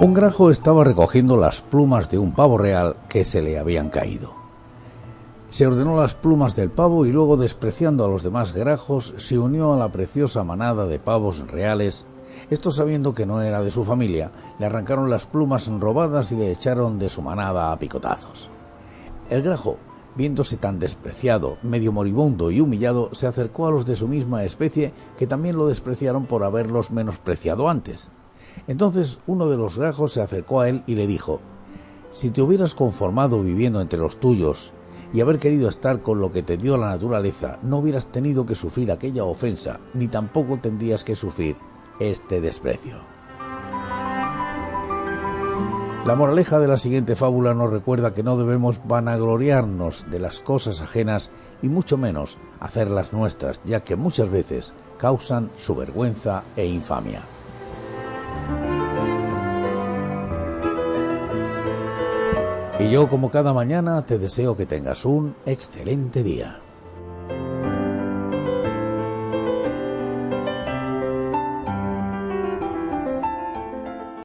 Un grajo estaba recogiendo las plumas de un pavo real que se le habían caído. Se ordenó las plumas del pavo y luego, despreciando a los demás grajos, se unió a la preciosa manada de pavos reales. Estos, sabiendo que no era de su familia, le arrancaron las plumas robadas y le echaron de su manada a picotazos. El grajo, viéndose tan despreciado, medio moribundo y humillado, se acercó a los de su misma especie, que también lo despreciaron por haberlos menospreciado antes. Entonces uno de los grajos se acercó a él y le dijo, Si te hubieras conformado viviendo entre los tuyos y haber querido estar con lo que te dio la naturaleza, no hubieras tenido que sufrir aquella ofensa, ni tampoco tendrías que sufrir este desprecio. La moraleja de la siguiente fábula nos recuerda que no debemos vanagloriarnos de las cosas ajenas y mucho menos hacerlas nuestras, ya que muchas veces causan su vergüenza e infamia. Y yo como cada mañana te deseo que tengas un excelente día.